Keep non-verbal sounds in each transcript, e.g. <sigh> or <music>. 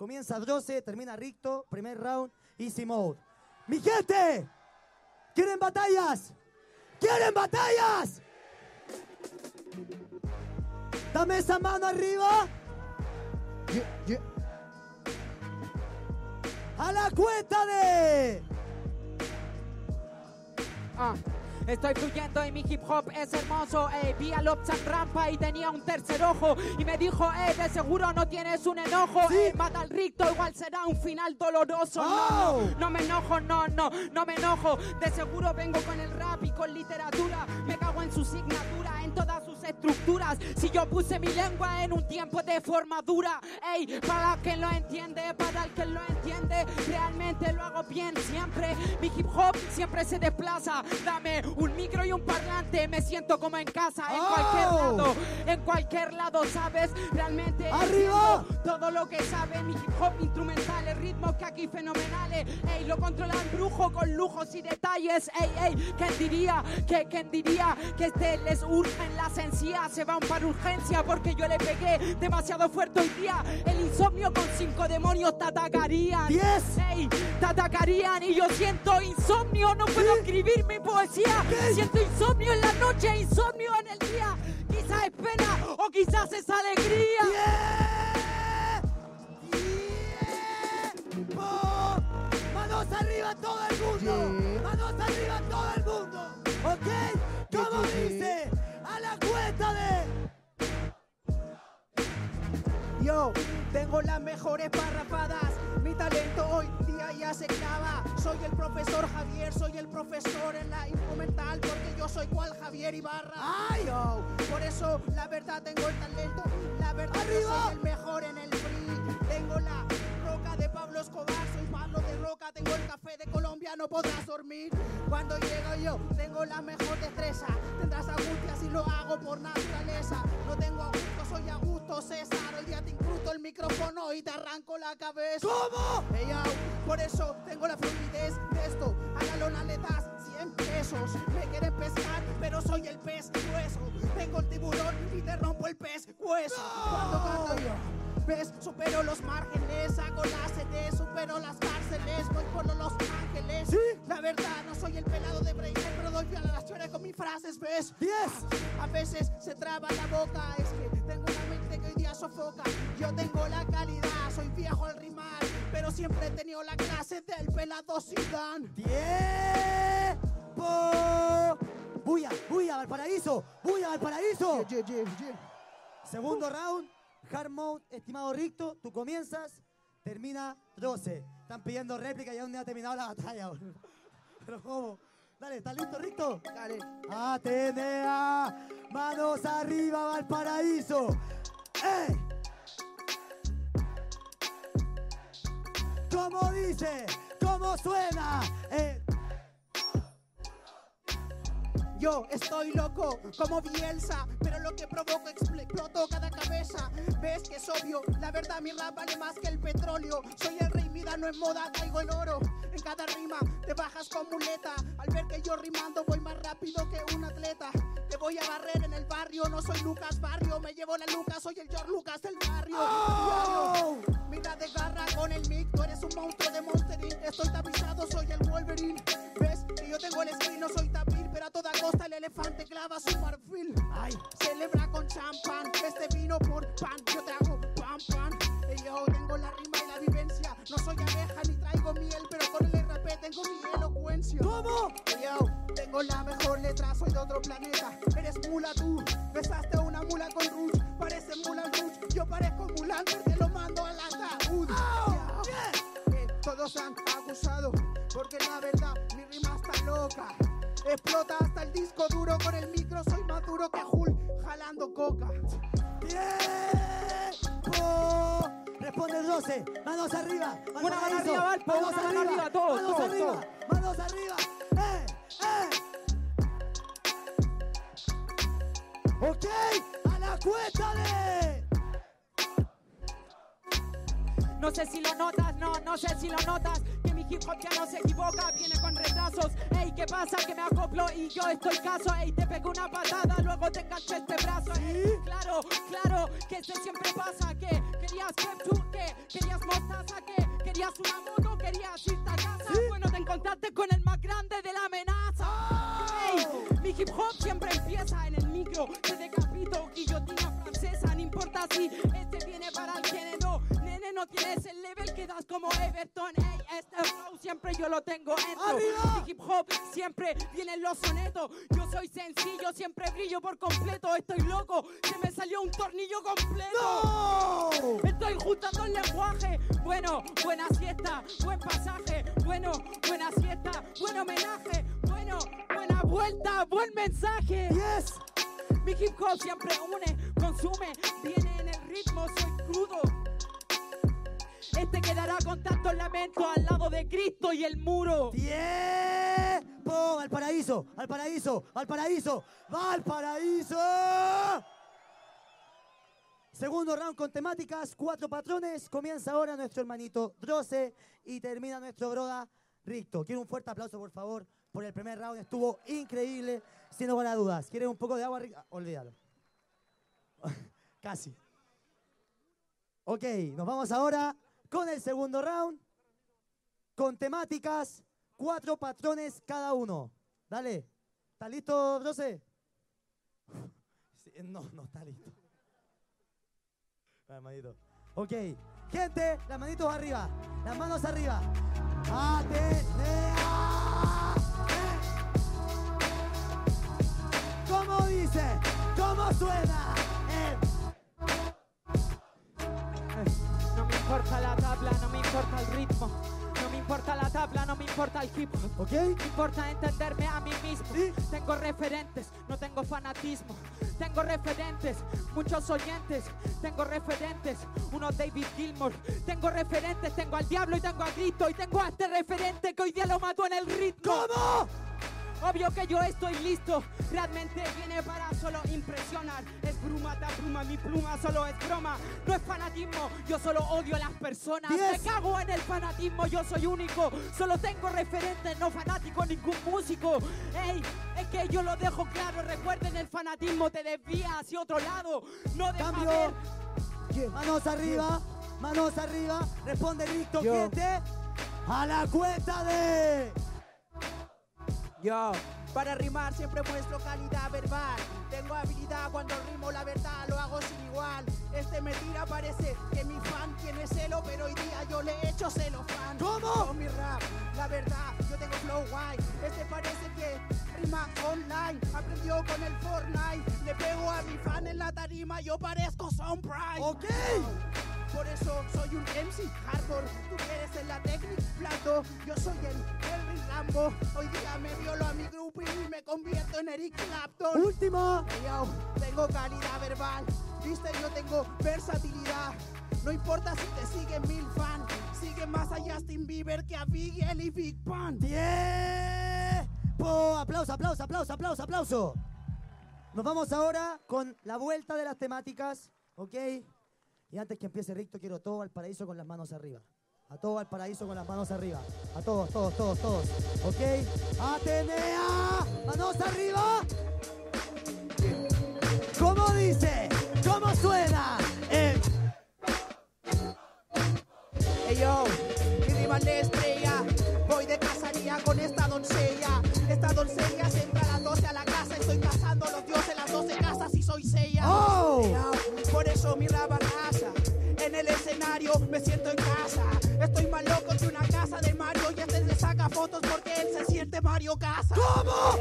Comienza 12, termina Ricto, primer round, easy mode. ¡Mi gente! ¿Quieren batallas? ¿Quieren batallas? Dame esa mano arriba. A la cuenta de... Ah, Estoy fluyendo y mi hip hop es hermoso. Ey, vi a en rampa y tenía un tercer ojo. Y me dijo, eh, de seguro no tienes un enojo. Sí. Ey, mata al ricto, igual será un final doloroso. No, Oh. no, no me enojo, no, no, no me enojo. De seguro vengo con el rap y con literatura. Me cago en su signatura, en todas sus estructuras. Si yo puse mi lengua en un tiempo de formadura. Ey, para quien lo entiende, para el que lo entiende, realmente lo hago bien siempre. Mi hip hop siempre se desplaza. Dame un micro y un parlante, me siento como en casa, en Oh. cualquier lado, en cualquier lado, ¿sabes? Realmente ¡Arriba! todo lo que sabe mi hip hop instrumental, el ritmo que aquí fenomenales. Ey, lo controlan brujo con lujos y detalles. Ey, ey, ¿quién diría? que ¿Quién diría que este les urge en la esencia? Se van para urgencia porque yo le pegué demasiado fuerte hoy día. El insomnio con cinco demonios te atacarían. Diez. Ey, te atacarían y yo siento insomnio, no puedo escribir mi poesía. Siento insomnio en la noche, insomnio en el día. Quizás es pena o quizás es alegría. ¡Tiempo! ¡Manos arriba todo el mundo! ¡Manos arriba todo el mundo! ¿Ok? ¿Cómo dice? A la cuenta de... Yo tengo las mejores parrafadas. Mi talento hoy día ya se clava. Soy el profesor Javier, soy el profesor en la instrumental porque yo soy cual Javier Ibarra. ¡Ay! Yo, por eso la verdad tengo el talento. La verdad yo soy el mejor en el free. Colombia, no podrás dormir. Cuando llego yo, tengo la mejor destreza. Tendrás angustia si lo hago por naturaleza. No tengo Augusto, soy Augusto César. Hoy día te incrusto el micrófono y te arranco la cabeza. ¿Cómo? Ey, yo, por eso tengo la fluidez de esto. A la lona le das 100 pesos. Me quieren pescar, pero soy el pez grueso. Tengo el tiburón y te rompo el pez hueso. Cuando canto yo. ¿Ves? Supero los márgenes, hago la CD, supero las cárceles, voy por los ángeles. ¿Sí? La verdad, no soy el pelado de Breiner, pero doy a las chores con mis frases, ¿ves? ¡Diez! A veces se traba la boca, es que tengo una mente que hoy día sofoca. Yo tengo la calidad, soy viejo al rimar, pero siempre he tenido la clase del pelado Zidane. ¡Tiempo! ¡Buya! ¡Buya, Valparaíso! ¡Buya, Valparaíso! Yeah, yeah, yeah. Segundo round, hard mode, estimado Ricto, tú comienzas, termina 12. Están pidiendo réplica y aún no ha terminado la batalla. boludo. <laughs> Pero ¿cómo? Dale, ¿estás listo, Ricto? Dale. Atenea, manos arriba, Valparaíso. ¡Eh! ¿Cómo dice? ¿Cómo suena? Eh, Yo estoy loco como Bielsa, que provoco expl- explotó cada cabeza. Ves que es obvio, la verdad mi rap vale más que el petróleo. Soy el rey, mi no es moda, traigo el oro. En cada rima te bajas con muleta. Al ver que yo rimando voy más rápido que un atleta. Te voy a barrer en el barrio, no soy Lucas Barrio. Me llevo la Lucas, soy el George Lucas del barrio. ¡Oh! Mira de garra con el mic, tú eres un monstruo de Monster Inc. Estoy tapizado, soy el Wolverine. ¿Ves? Que yo tengo el screen, no soy tapir, pero a toda costa el elefante clava su marfil. ¡Ay! Celebra con champán, este vino por pan, yo te hago pan pan. Y yo tengo la rima y la vivencia, no soy abeja ni traigo miel, pero con el RP tengo mi elocuencia. ¿Cómo? Tengo la mejor letra, soy de otro planeta. Eres mula tú, besaste a una mula con Rush, parece mula Rush. Yo parezco Mulan, te lo mando al ataúd. ¡Oh! Eh, todos han acusado, porque la verdad mi rima está loca. Explota hasta el disco duro con el micro, soy más duro que Hulk jalando coca. Responde 12. Manos arriba. Una mano Valparaíso. arriba, Valpo, Manos una mano arriba, todos, Manos todos, arriba. todos. Manos arriba. ¡Eh! ¡Eh! Ok. A la cuenta de. No sé si lo notas, no, no sé si lo notas. Que mi hip hop ya no se equivoca, viene con retrasos. Ey, ¿qué pasa? Que me acoplo y yo estoy caso. Ey, te pego una patada, luego te engancho este brazo. Ey, claro, claro, que eso siempre pasa. Que querías que tú, que ¿Querías mostaza qué? ¿Querías una moto? ¿Querías irte a casa? ¿Sí? Bueno, te encontraste con el más grande de la amenaza. Siempre empieza en el micro. Te decapito, guillotina francesa. No importa si este viene para el género. Nene, no tienes el level que das como Everton. Ey, este flow siempre yo lo tengo dentro. ¡Arriba! Mi hip hop siempre viene en los sonetos. Yo soy sencillo, siempre brillo por completo. Estoy loco, se me salió un tornillo completo. ¡No! Estoy juntando el lenguaje. Bueno, buena siesta, buen pasaje. Bueno, buena siesta, buen homenaje. Bueno, buena vuelta, buen mensaje. Yes. Mi hip hop siempre une, consume, viene en el ritmo, soy crudo. Este quedará con tantos lamentos al lado de Cristo y el muro. Tiempo. Al paraíso, al paraíso, al paraíso, va al paraíso. Segundo round con temáticas, cuatro patrones. Comienza ahora nuestro hermanito Droce y termina nuestro broda Ricto. Quiero un fuerte aplauso, por favor, por el primer round. Estuvo increíble, sin lugar a dudas. ¿Quieres un poco de agua, Ric- ah, Olvídalo. <laughs> Casi. Ok, nos vamos ahora con el segundo round con temáticas, cuatro patrones cada uno. Dale. ¿Está listo? Sí, no, no está listo. Ok. Gente, las manitos arriba. Las manos arriba. Atenea. ¿Cómo dice? ¿Cómo suena? Importa la tabla, no me importa el ritmo. No me importa la tabla, no me importa el hip hop. ¿Ok? Me importa entenderme a mí mismo. Tengo referentes, no tengo fanatismo. Tengo referentes, muchos oyentes. Tengo referentes, uno David Gilmour. Tengo referentes, tengo al diablo y tengo a Cristo. Y tengo a este referente que hoy día lo mató en el ritmo. ¿Cómo? Obvio que yo estoy listo, realmente viene para solo impresionar. Es bruma, te bruma, mi pluma solo es broma. No es fanatismo, yo solo odio a las personas. Me cago en el fanatismo, yo soy único. Solo tengo referentes, no fanático, ningún músico. Ey, es que yo lo dejo claro. Recuerden, el fanatismo te desvía hacia otro lado. No deja Cambio. ver. Manos arriba, manos arriba. Responde Ricto, Yo. gente. A la cuenta de. Yo, para rimar siempre muestro calidad verbal. Tengo habilidad cuando rimo la verdad, lo hago sin igual. Este me tira, parece que mi fan tiene celo, pero hoy día yo le echo celo fan. ¿Cómo? Con mi rap, la verdad, yo tengo flow guay. Este parece que rima online. Aprendió con el Fortnite. Le pego a mi fan en la tarima, yo parezco Son Price. Ok. Por eso soy un MC hardcore. Tú quieres en la técnica plato. Yo soy el Hoy día me violo a mi grupo y me convierto en Eric Clapton. Último. Hey, yo, tengo calidad verbal. Viste, yo tengo versatilidad. No importa si te siguen mil fans. Sigue más a Justin Bieber que a Biggie y Big Pun. Tiempo. Aplauso, aplauso, aplauso, aplauso, aplauso. Nos vamos ahora con la vuelta de las temáticas, ¿ok? Y antes que empiece Ricto, quiero todo al paraíso con las manos arriba. A todo al paraíso con las manos arriba. A todos, todos, todos, todos. ¿Ok? Atenea. Manos arriba. ¿Cómo dice? ¿Cómo suena? Eh, Hey yo, mi rival de estrella. Voy de cacería con esta doncella. Esta doncella se entra a las 12 a la casa. Estoy cazando a los dioses, las 12 casas y soy sella. ¡Oh! Hey, yo, Por eso mi rap arrasa. En el escenario me siento en casa. Estoy más loco que una casa de Mario. Y este le saca fotos porque él se siente Mario Casa. ¿Cómo?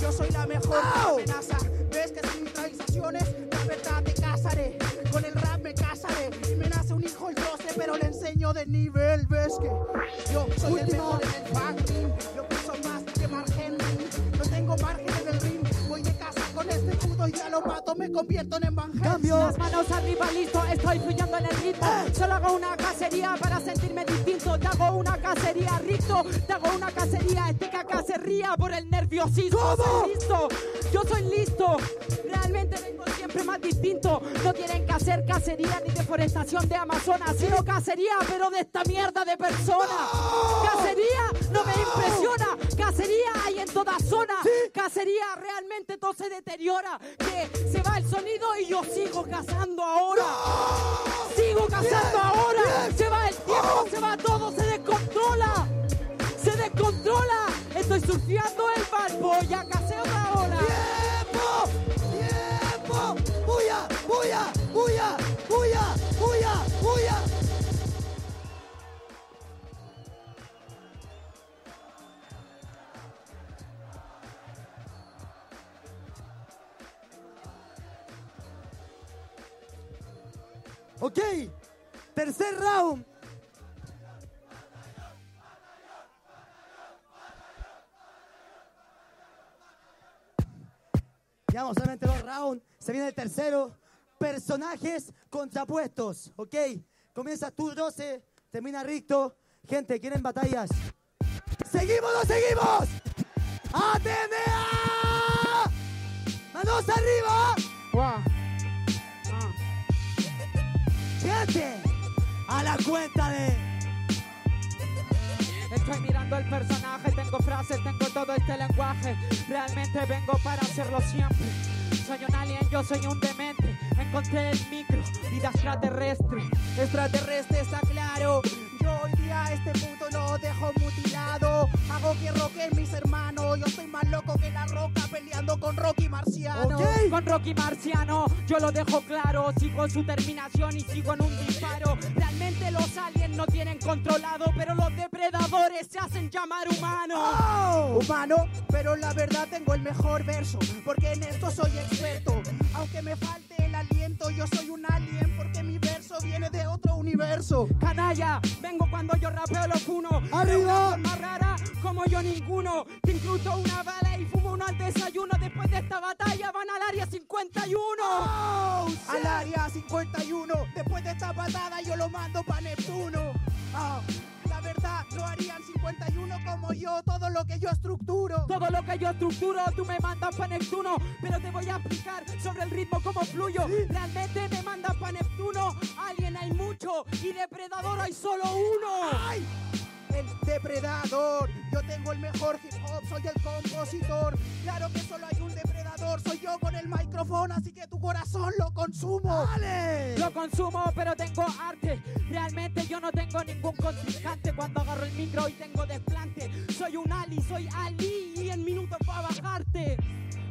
Yo soy la mejor amenaza. Ves que sin transiciones, la verdad te casaré. Con el rap me casaré. Y me nace un hijo el 12, pero le enseño de nivel. Ves que yo soy el mejor en el fucking. Yo pienso más que Mark Henry. No tengo margen en el ring. Voy de casa con este puto y ya lo mato. Me convierto en Van Helsing. Cambio. Las manos arriba, listo, estoy fluyendo en el ritmo. Solo hago una cacería para sentirme cacería, Ricto. Te hago una cacería. Este caca se por el nerviosismo. ¿Cómo? Soy listo, yo soy listo. Realmente vengo siempre más distinto. No tienen que hacer cacería ni deforestación de Amazonas, sino cacería, pero de esta mierda de personas. Cacería no me impresiona. Cacería hay en toda zona. Cacería realmente todo se deteriora. Que se va el sonido y yo sigo cazando ahora. Sigo cazando ahora. Se va Anunciando el bad boy, acá otra hora. ¡Tiempo! ¡Tiempo! ¡Buya! ¡Buya! ¡Buya! ¡Buya! ¡Buya! ¡Buya! Ok, tercer round. Llevamos solamente dos rounds. Se viene el tercero. Personajes contrapuestos. Ok. Comienza tú, 12. Termina Ricto. Gente, ¿quieren batallas? ¡Seguimos, no seguimos! ¡Atenea! ¡Manos arriba! Ah. Gente, a la cuenta de. Estoy mirando el personaje, tengo frases, tengo todo este lenguaje. Realmente vengo para hacerlo siempre. Soy un alien, yo soy un demente. Encontré el micro, vida extraterrestre. Extraterrestre está claro. Este puto lo dejo mutilado. Hago que roquen mis hermanos. Yo soy más loco que la roca peleando con Rocky Marciano. Con Rocky Marciano, yo lo dejo claro. Sigo en su terminación y sigo en un disparo. Realmente los aliens no tienen controlado, pero los depredadores se hacen llamar humanos. ¡Oh! Humano, pero la verdad tengo el mejor verso. Porque en esto soy experto. Aunque me falte el aliento, yo soy un alien. Porque mi viene de otro universo. Canalla, vengo cuando yo rapeo lo funo. ¡Arriba! Forma rara, como yo ninguno. Te incluso una bala y fumo uno al desayuno. Después de esta batalla van al área 51. ¡Oh! shit! Al área 51. Después de esta patada yo lo mando pa' Neptuno. La verdad, no harían 51 como yo, todo lo que yo estructuro. Todo lo que yo estructuro, tú me mandas pa' Neptuno. Pero te voy a explicar sobre el ritmo cómo fluyo. Realmente me mandas pa' Neptuno. Alien hay mucho y depredador hay solo uno. ¡Ay! El depredador, yo tengo el mejor hip hop, soy el compositor. Claro que solo hay un depredador, soy yo con el micrófono, así que tu corazón lo consumo. ¡Dale! Lo consumo, pero tengo arte. Realmente yo no tengo ningún contrincante cuando agarro el micro y tengo desplante. Soy un Ali, soy Ali y en minutos va a bajarte.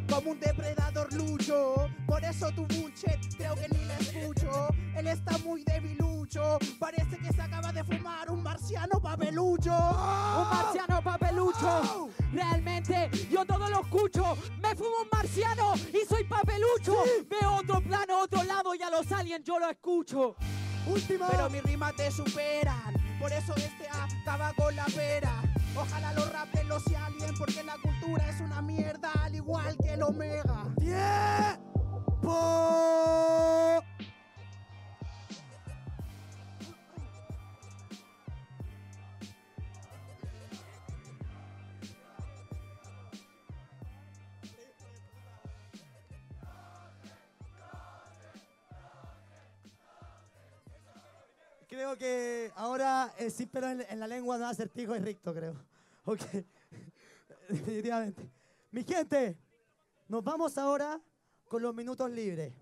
Como un depredador lucho, por eso tu bullshit creo que ni la escucho. Él está muy debilucho, parece que se acaba de fumar un marciano papelucho. Un marciano papelucho. Oh. Realmente yo todo lo escucho. Me fumo un marciano y soy papelucho. Veo otro plano, otro lado y a los aliens yo lo escucho. Última. Pero mis rimas te superan, por eso este acaba con la pera. Ojalá los rapen los alien, porque la omega. ¡Tiempo! Creo que ahora el sin pelo en, la lengua no va a ser pico y ricto, creo. Ok. <laughs> Definitivamente. Mi gente, nos vamos ahora con los minutos libres.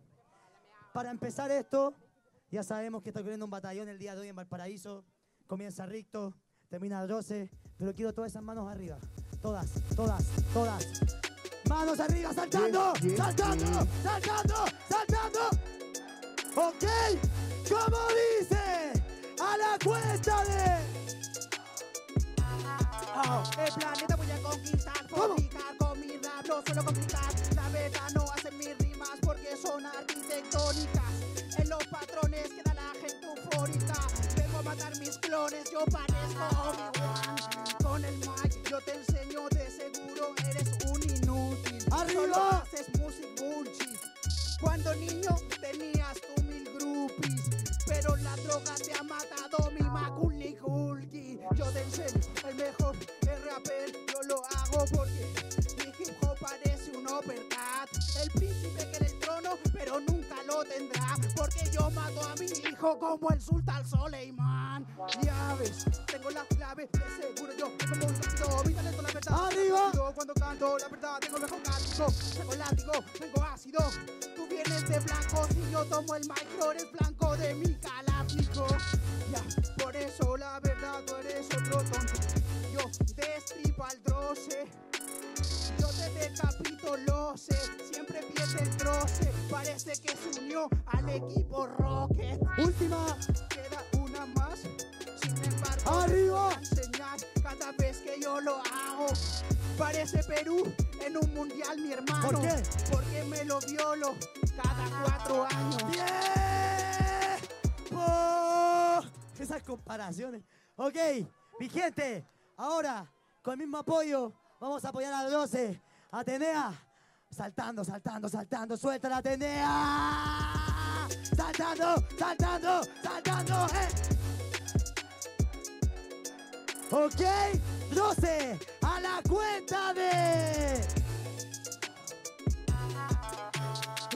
Para empezar esto, ya sabemos que está ocurriendo un batallón el día de hoy en Valparaíso. Comienza Ricto, termina Rose, pero quiero todas esas manos arriba. Todas, todas, todas. Manos arriba, saltando, saltando, saltando, saltando. Ok, como dice, a la cuenta de... Oh, el planeta voy a conquistar, con mi rap, no suelo complicar. Yo parezco Obi-Wan. Con el mic yo te enseño, de seguro eres un inútil. ¡Arriba! Solo haces music bullshit. Cuando niño tenías tú mil groupies, pero la droga te ha matado mi Macaulay Culkin. Yo te enseño el mejor el rapper, yo lo hago porque mi hip hop parece un uppercut. El príncipe quiere el trono, pero nunca lo tendrá, porque yo mato a mi hijo como el sultán Soleiman. de Capito Loses, siempre pierde el troce. Parece que se unió al equipo Rocket. Última. Queda una más. Sin embargo, arriba. Enseñar cada vez que yo lo hago. Parece Perú en un mundial, mi hermano. ¿Por qué? Porque me lo violo cada cuatro años. ¡Tiempo! Esas comparaciones. Ok, mi gente, ahora con el mismo apoyo vamos a apoyar a los 12. Atenea, saltando, saltando, saltando, suelta la Atenea. Saltando, saltando, saltando. eh. Ok, 12, a la cuenta de...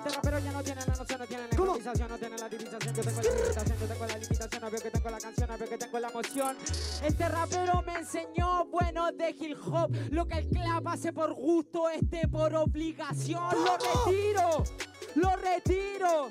Este rapero ya no tiene la noción, no tiene la improvisación, no tiene la división. Yo tengo la limitación, yo tengo la limitación. Obvio que tengo la canción, obvio que tengo la emoción. Este rapero me enseñó, bueno, de hip hop. Lo que el clap hace por gusto, este por obligación. Lo retiro, lo retiro.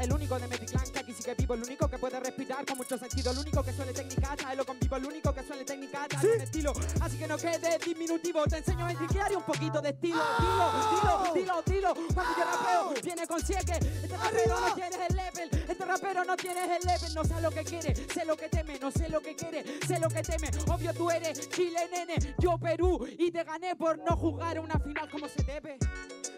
El único de Mediclan que aquí sí que vivo, el único que puede respirar con mucho sentido, el único que suele técnica, lo convivo, el único que suele técnica, Sí. estilo. Así que no quede diminutivo, te enseño a y un poquito de estilo. Dilo, dilo, dilo, dilo. Cuando yo rapeo, viene con siegue. Este rapero no tiene el level, este rapero no tiene el level, no sé lo que quiere, sé lo que teme, no sé lo que quiere, sé lo que teme. Obvio tú eres Chile, nene, yo Perú y te gané por no jugar una final como se debe.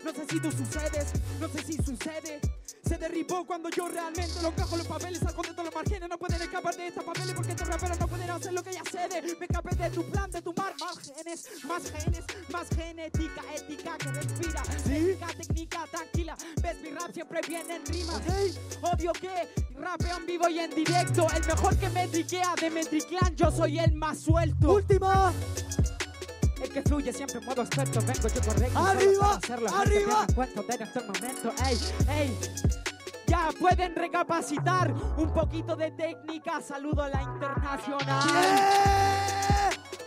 No sé si tú sucedes, no sé si sucede. Se derribó cuando yo realmente lo cajo los papeles, saco de todos los márgenes, no pueden escapar de estos papeles porque estos raperos no pueden hacer lo que ya cede. Me escapé de tu plan, de tu mar, más genes, más genes, más genética, ética que respira. Técnica, técnica, tranquila. Ves, mi rap siempre viene en rima. Obvio que rapeo en vivo y en directo. El mejor que me triquea de Metriclan, yo soy el más suelto. Última. El que fluye siempre en modo experto, vengo yo correcto. Arriba, arriba. cuento de nuestro momento, ey, ey. Ya pueden recapacitar un poquito de técnica. Saludo a la internacional.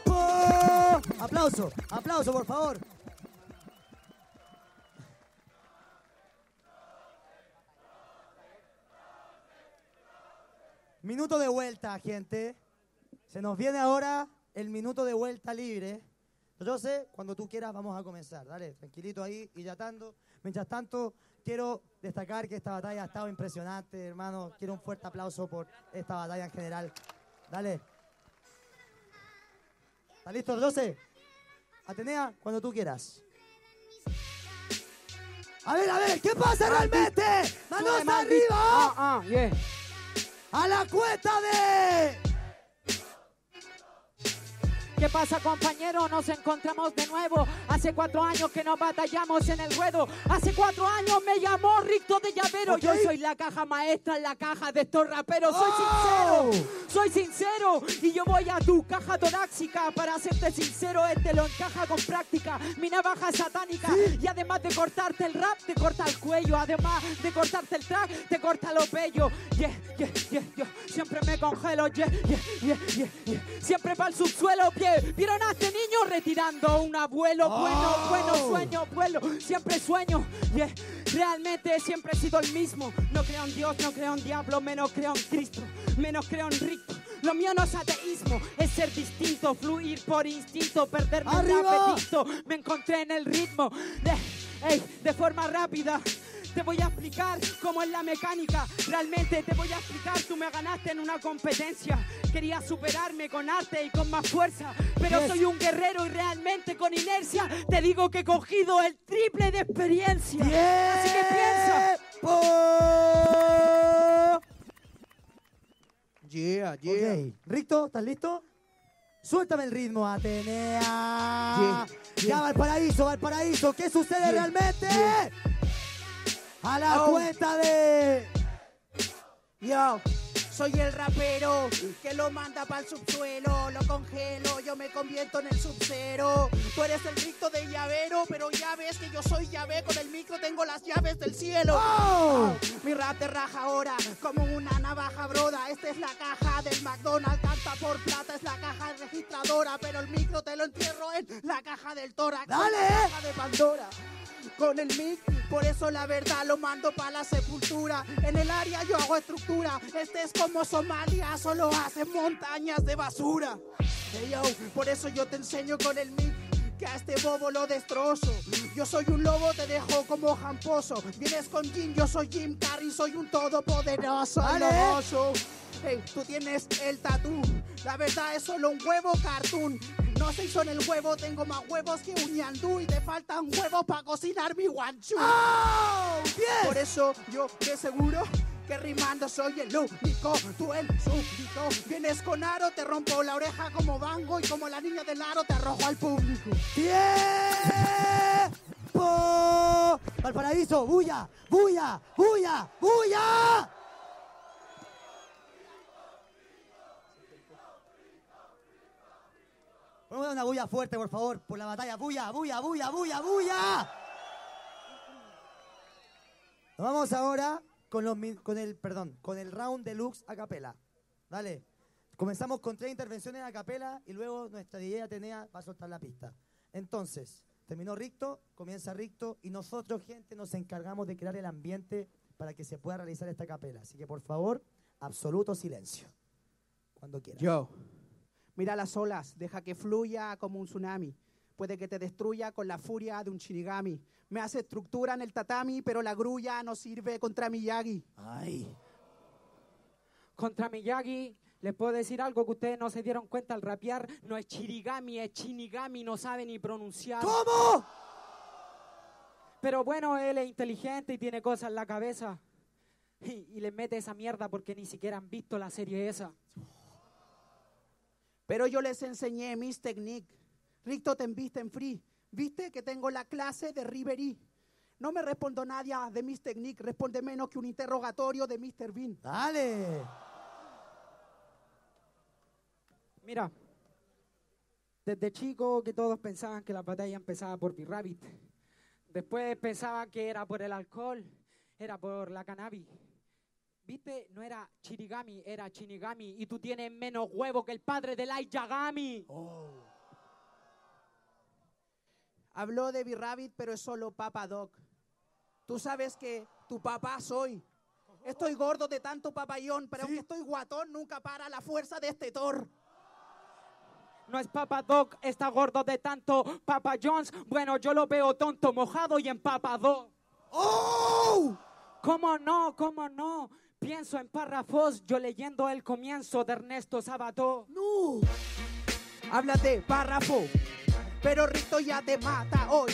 ¡Tiempo! Aplauso, aplauso, por favor. Minuto de vuelta, gente. Se nos viene ahora el minuto de vuelta libre. Sé, cuando tú quieras vamos a comenzar. Dale, tranquilito ahí y ya tanto. Mientras tanto, quiero destacar que esta batalla ha estado impresionante, hermano. Quiero un fuerte aplauso por esta batalla en general. Dale. ¿Está listo, 12? Atenea, cuando tú quieras. A ver, a ver, ¿qué pasa realmente? ¡Manos arriba! Ah, ah. ¡A la cuenta de... ¿Qué pasa, compañero? Nos encontramos de nuevo. Hace cuatro años que nos batallamos en el ruedo. Hace cuatro años me llamó Ricto de Llavero. Yo soy la caja maestra en la caja de estos raperos. Soy Oh. sincero, soy sincero. Y yo voy a tu caja torácica. Para serte sincero, este lo encaja con práctica. Mi navaja es satánica. Y además de cortarte el rap, te corta el cuello. Además de cortarte el track, te corta los bellos. Yeah, yeah, yeah, yo siempre me congelo. Yeah, yeah, yeah, yeah, yeah. Siempre para el subsuelo, pie. ¿Vieron a este niño retirando un abuelo? Bueno, Oh. bueno, sueño, vuelo. Siempre sueño. Yeah. Realmente siempre he sido el mismo. No creo en Dios, no creo en diablo, menos creo en Cristo, menos creo en Rico. Lo mío no es ateísmo, es ser distinto, fluir por instinto, perderme el apetito. Me encontré en el ritmo. Ey, de forma rápida. Te voy a explicar cómo es la mecánica. Realmente te voy a explicar. Tú me ganaste en una competencia. Quería superarme con arte y con más fuerza. Pero Yes. soy un guerrero y realmente con inercia te digo que he cogido el triple de experiencia. Así que piensa. Yeah, Ricto, ¿estás listo? Suéltame el ritmo, Atenea. Yeah, Ya, yeah. Valparaíso, Valparaíso, ¿qué sucede Yeah, realmente? A la Oh. cuenta de... Yo, soy el rapero que lo manda para el subsuelo, lo congelo, yo me convierto en el subcero. Tú eres el ricto de llavero, pero ya ves que yo soy llave, con el micro tengo las llaves del cielo. ¡Oh! Mi rap te raja ahora como una navaja broda. Esta es la caja del McDonald's, canta por plata, es la caja registradora, pero el micro te lo entierro en la caja del tórax, ¡Dale! la caja de Pandora. Con el mic, por eso la verdad lo mando para la sepultura. En el área yo hago estructura. Este es como Somalia, solo hacen montañas de basura. Hey, yo, por eso yo te enseño con el mic. que a este bobo lo destrozo. Yo soy un lobo, te dejo como jamposo. Vienes con Jim, yo soy Jim Carrey, soy un todopoderoso. Hey, tú tienes el tatú. La verdad es solo un huevo cartoon. No se hizo en el huevo, tengo más huevos que un ñandú y te faltan huevos para cocinar mi guanchu. ¡Oh! ¡Bien! Por eso yo te seguro que rimando soy el único, tú el súbdito. Vienes con aro, te rompo la oreja como bango y como la niña del aro te arrojo al público. ¡Tiempo! Valparaíso, bulla, bulla, bulla, bulla. Vamos a dar una bulla fuerte, por favor, por la batalla. Bulla, bulla, bulla, bulla, bulla. Nos vamos ahora con, los, con el, perdón, con el round deluxe a capela. Dale. Comenzamos con tres intervenciones a capela y luego nuestra DJ Atenea va a soltar la pista. Entonces, terminó Ricto, comienza Ricto y nosotros, gente, nos encargamos de crear el ambiente para que se pueda realizar esta capela. Así que, por favor, absoluto silencio. Cuando quieran. Yo. Mira las olas, deja que fluya como un tsunami. Puede que te destruya con la furia de un shinigami. Me hace estructura en el tatami, pero la grulla no sirve contra Miyagi. Ay. Contra Miyagi, les puedo decir algo que ustedes no se dieron cuenta al rapear. No es chirigami, es chinigami, no sabe ni pronunciar. ¿Cómo? Pero bueno, él es inteligente y tiene cosas en la cabeza. Y, y les mete esa mierda porque ni siquiera han visto la serie esa. Pero yo les enseñé mis techniques. Ricto te enviste en free. Viste que tengo la clase de Riverí. No me respondo nadie de mis techniques. Responde menos que un interrogatorio de Mr. Bean. Dale. Mira, desde chico que todos pensaban que la batalla empezaba por B-Rabbit. Después pensaban que era por el alcohol, era por la cannabis. ¿Viste? No era Chirigami, era Chinigami. Y tú tienes menos huevo que el padre de Light Yagami. Habló de B-Rabbit, pero es solo Papa Doc. Tú sabes que tu papá soy. Estoy gordo de tanto papayón, pero aunque estoy guatón, nunca para la fuerza de este Thor. No es Papa Doc, está gordo de tanto Papa Jones. Bueno, yo lo veo tonto, mojado y empapado. ¡Oh! ¿Cómo no? ¿Cómo no? Pienso en párrafos, yo leyendo el comienzo de Ernesto Sabato. ¡No! Habla de párrafo, pero Rito ya te mata hoy.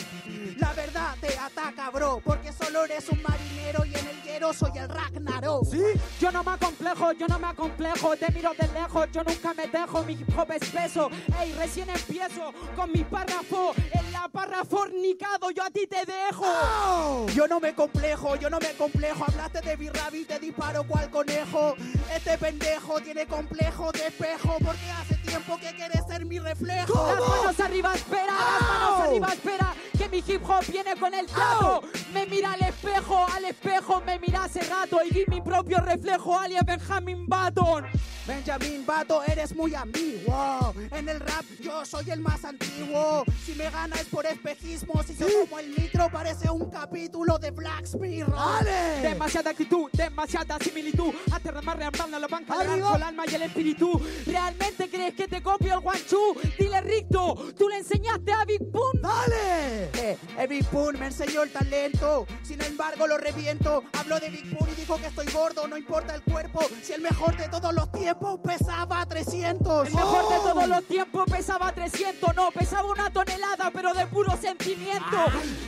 La verdad te ataca, bro, porque solo eres un marinero y en el hielo soy el Ragnarok. ¿Sí? Yo no me acomplejo, yo no me acomplejo, te miro de lejos, yo nunca me dejo, mi hip hop es peso. Ey, recién empiezo con mi párrafo, en la párrafornicado yo a ti te dejo. ¡Oh! Yo no me complejo, yo no me complejo. Hablaste de B-Rabbit, te disparo cual conejo. Este pendejo tiene complejo de espejo porque hace tiempo que quiere ser mi reflejo. Las manos arriba, espera, las manos arriba, espera, que mi hip hop viene con el trato. Me mira al espejo, al espejo me mira hace rato y vi mi propio reflejo, alias Benjamin Button. Benjamin Bato, eres muy ambiguo. En el rap yo soy el más antiguo. Si me gana es por espejismo. Si yo como el nitro parece un capítulo de Black Mirror. ¡Dale! Demasiada actitud, demasiada similitud. Aterramar, rearmando la banca, el alma y el espíritu. ¿Realmente crees que te copio el guanchu? Dile Ricto, tú le enseñaste a Big Boom. ¡Dale! Eh, eh, Big Pun me enseñó el talento, sin embargo lo reviento. Habló de Big Pun y dijo que estoy gordo, no importa el cuerpo. Si el mejor de todos los tiempos pesaba 300. El mejor de ¡Oh! todos los tiempos pesaba 300, no, pesaba una tonelada, pero de puro sentimiento.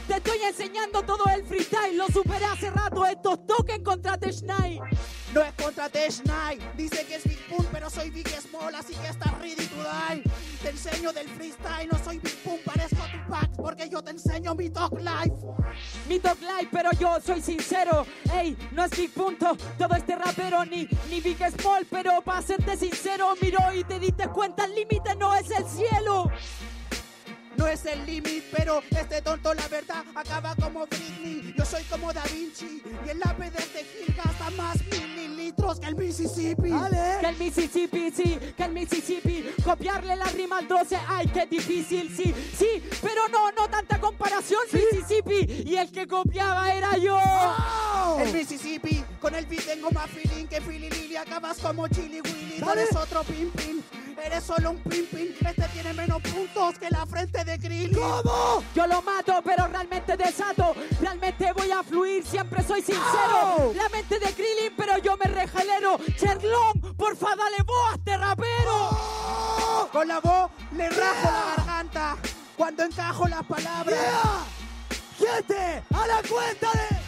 Te estoy enseñando todo el freestyle, lo superé hace rato, estos toques contra Teshnai. No es contra Tesh Knight, dice que es Big Pun, pero soy Big Small, así que estás ready to die. Te enseño del freestyle, no soy Big Yo te enseño mi talk life. Mi top life, pero yo soy sincero. Ey, no es Big Punto, todo este rapero ni, ni Big Small, pero para serte sincero, miro y te diste cuenta, el límite no es el cielo. No es el límite, pero este tonto la verdad acaba como Britney. Yo soy como Da Vinci y el lápiz de gil gasta más mililitros que el Mississippi. Que ¡Dale! el Mississippi, sí, que el Mississippi. Copiarle la rima al 12, ay, qué difícil, sí, sí, pero no, no tanta comparación, Mississippi. Y el que copiaba era yo. ¡Oh! El Mississippi, con el beat tengo más feeling que Philly Lily, acabas como Chili Willy, Dale. eres otro pin pin. Eres solo un pin pin, este tiene menos puntos que la frente de Krillin. ¿Cómo? Yo lo mato, pero realmente desato. Realmente voy a fluir, siempre soy sincero. ¡Oh! La mente de Krillin, pero yo me regenero. Cherlong, porfa, dale voz a este rapero. ¡Oh! Con la voz le rajo la garganta cuando encajo las palabras. ¡Yeah! ¡Gente! ¡A la cuenta de!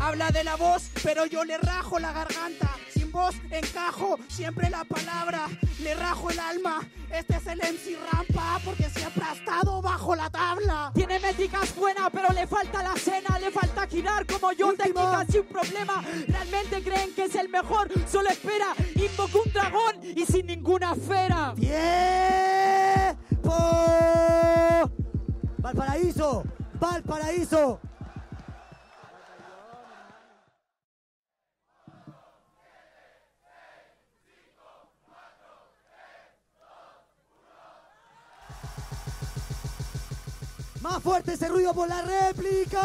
Habla de la voz, pero yo le rajo la garganta. Voz encajo siempre la palabra. Le rajo el alma. Este es el MC Rampa porque siempre ha estado bajo la tabla. Tiene métricas buenas, pero le falta la cena, le falta girar como yo, Último. técnicas sin problema. Realmente creen que es el mejor, solo espera. Invoco un dragón y sin ninguna esfera. ¡Tiempo! ¡Valparaíso! ¡Valparaíso! Más fuerte ese ruido por la réplica.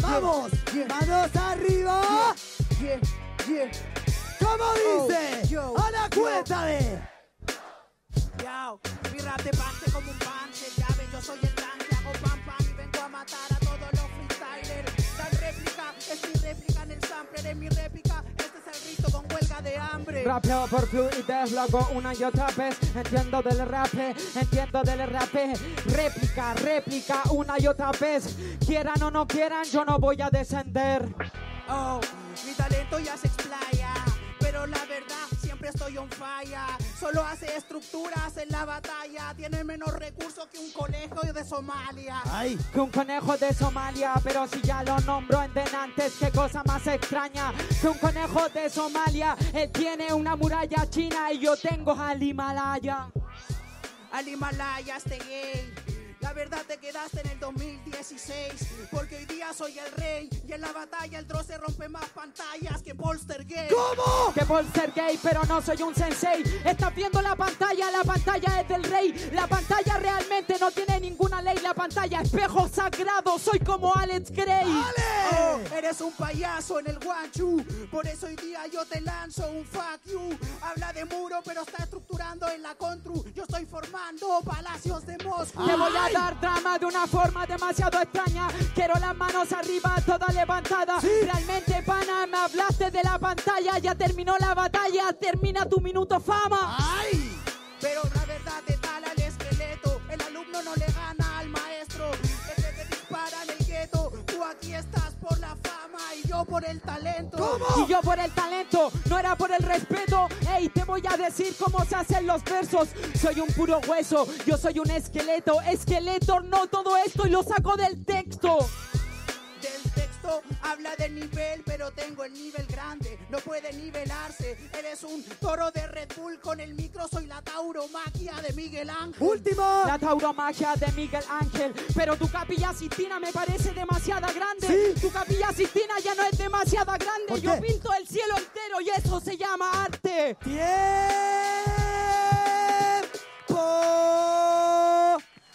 Vamos, manos arriba. Yeah, yeah. ¿Cómo Oh, dice? yo, A la yo. cuenta de. Yao, mi rap de parte como un panche, ves, yo soy el tanque, hago pam pam y vengo a matar a todos los freestylers. La réplica es mi réplica en el sampler, es mi réplica, es el rito con huelga de hambre. Rapeo por fluidez, lo hago una y otra vez. Entiendo del rap, entiendo del rap. Réplica, réplica, una y otra vez. Quieran o no quieran, yo no voy a descender. Oh, mi talento ya se explaya, pero la verdad siempre estoy on fire. Solo hace estructuras en la batalla, tiene menos recursos que un colegio de Somalia. ¡Ay! Que un conejo de Somalia, pero si ya lo nombro en denantes, qué cosa más extraña. Que un conejo de Somalia, él tiene una muralla china y yo tengo al Himalaya. al Himalaya este gay. La verdad te quedaste en el 2016, porque soy el rey y en la batalla el se rompe más pantallas que Polster Gay. ¿Cómo? Que por ser gay, pero no soy un sensei. Estás viendo la pantalla, la pantalla es del rey. La pantalla realmente no tiene ninguna ley. La pantalla, espejo sagrado, soy como Alex Gray. Oh, ¡Ale! eres un payaso en el guanchu, por eso hoy día yo te lanzo un fuck you. Habla de muro, pero está estructurando en la contru. Yo estoy formando palacios de Moscú. Te voy a dar drama de una forma demasiado extraña. Quiero las manos arriba, todas levantadas. Realmente, pana, me hablaste de la pantalla. Ya terminó la batalla, termina tu minuto fama. ¡Ay! Pero la verdad te tala el esqueleto. El alumno no le gana al maestro. El que te dispara en el gueto. Tú aquí estás por la fama y yo por el talento. ¿Cómo? Y yo por el talento, no era por el respeto. Ey, te voy a decir cómo se hacen los versos. Soy un puro hueso, yo soy un esqueleto. Esqueleto, no todo esto y lo saco del texto. Habla del nivel, pero tengo el nivel grande. No puede nivelarse. Eres un toro de Red Bull con el micro. Soy la tauromaquia de Miguel Ángel. ¡Último! La tauromagia de Miguel Ángel. Pero tu capilla Sistina me parece demasiado grande. Sí. Tu capilla Sistina ya no es demasiado grande. ¿Por Yo pinto el cielo entero y eso se llama arte. ¡Tiempo!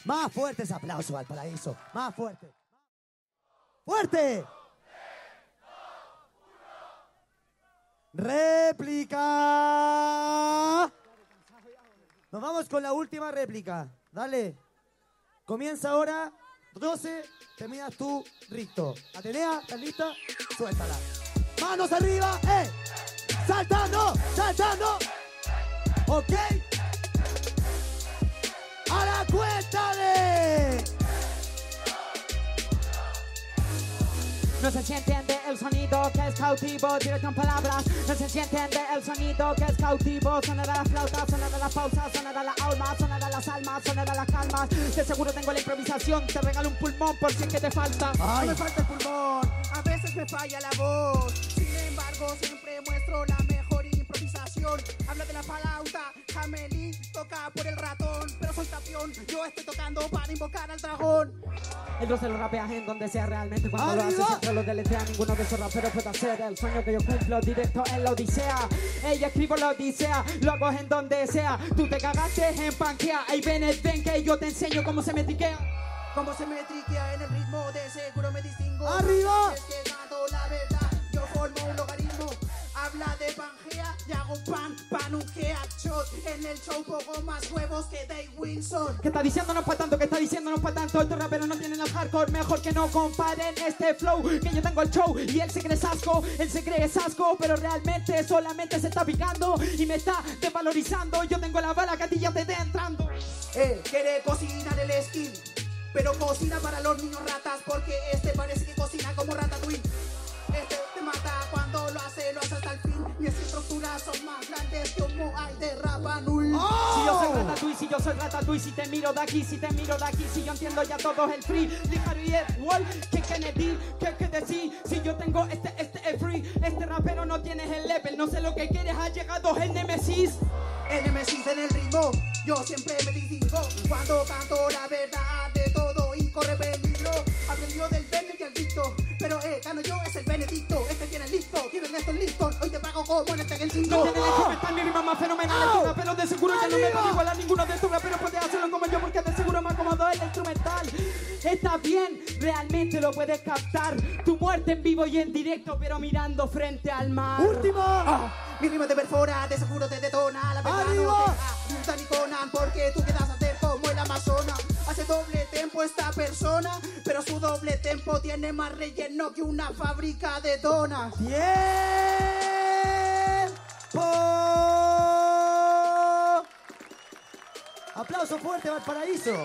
Más fuerte ese aplauso, Valparaíso. Más fuerte. ¡Fuerte! Réplica. Nos vamos con la última réplica. Dale. Comienza ahora. 12. Terminas tú, Ricto. Atenea, ¿estás lista? Suéltala. Manos arriba. ¡Eh! ¡Saltando! ¡Saltando! ¿Ok? A la cuenta de... No se entiende el sonido que es cautivo, directo en palabras. No se entiende el sonido que es cautivo. Sonará la flauta, sonará la pausa, sonará la alma, sonará las almas, sonará las calmas. De seguro tengo la improvisación, te regalo un pulmón por si es que te falta. No me falta el pulmón, a veces me falla la voz. Sin embargo, siempre muestro la mejor improvisación. Habla de la palauta, Jamelí toca por el ratón. Pero soy tapión, yo estoy tocando para invocar al dragón. El se lo rapea en donde sea realmente cuando lo hace ¡Arriba! siempre lo deletea ninguno de esos raperos puede hacer el sueño que yo cumplo directo en la odisea ella escribo la odisea lo hago en donde sea tú te cagaste en panquea ahí ven el ven que yo te enseño cómo se me triquea Como se me triquea en el ritmo, de seguro me distingo. ¡Arriba! Es que dado la verdad, yo formo un logaritmo. Hago pan, pan un headshot. En el show pongo más huevos que Dave Wilson. Que está diciendo no pa' tanto, que está diciendo no pa' tanto Estos raperos no tienen el hardcore Mejor que no comparen este flow Que yo tengo el show y él se cree asco Él se cree asco Pero realmente solamente se está picando Y me está desvalorizando Yo tengo la bala que a ti ya te esté entrando Eh, quiere cocinar el skin. Pero cocina para los niños ratas porque este parece que cocina como Ratatouille. Este Mis estructuras son más grandes un Moai de Rapa Nui. Si yo soy Ratatouille, si yo soy Ratatouille Si te miro de aquí, si te miro de aquí Si yo entiendo ya todo el free. Lijaru y el wall, que Kennedy Que que decir, si yo tengo este, este es free. Este rapero no tienes el level No sé lo que quieres, ha llegado el Nemesis. El Nemesis en el ritmo, yo siempre me distingo cuando canto la verdad de todo y tienen estos listos. Hoy te pago como en el Tekken 5. No tiene leche, está mi rima más fenomenal estos raperos de seguro ya no me van a igualar ninguno de estos raperos puede hacerlo como yo porque de seguro me acomodo el instrumental Está bien, realmente lo puedes captar Tu muerte en vivo y en directo pero mirando frente al mar Último. Ah, mi rima te perfora, de seguro te detona. La verdad no te ni Conan, porque tú quedas a hacer como el Amazonas. Hace doble tempo esta persona, pero su doble tempo tiene más relleno que una fábrica de donas. ¡Tiempo! Aplauso fuerte, Valparaíso.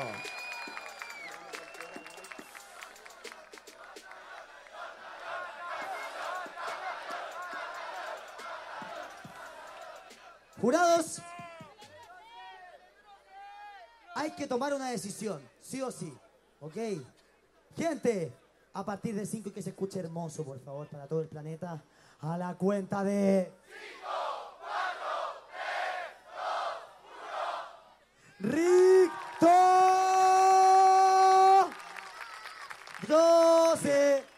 Jurados, hay que tomar una decisión, sí o sí, ¿ok? Gente, a partir de 5 que se escuche hermoso, por favor, para todo el planeta, a la cuenta de... 5, 4, 3, 2, 1... Ricto 12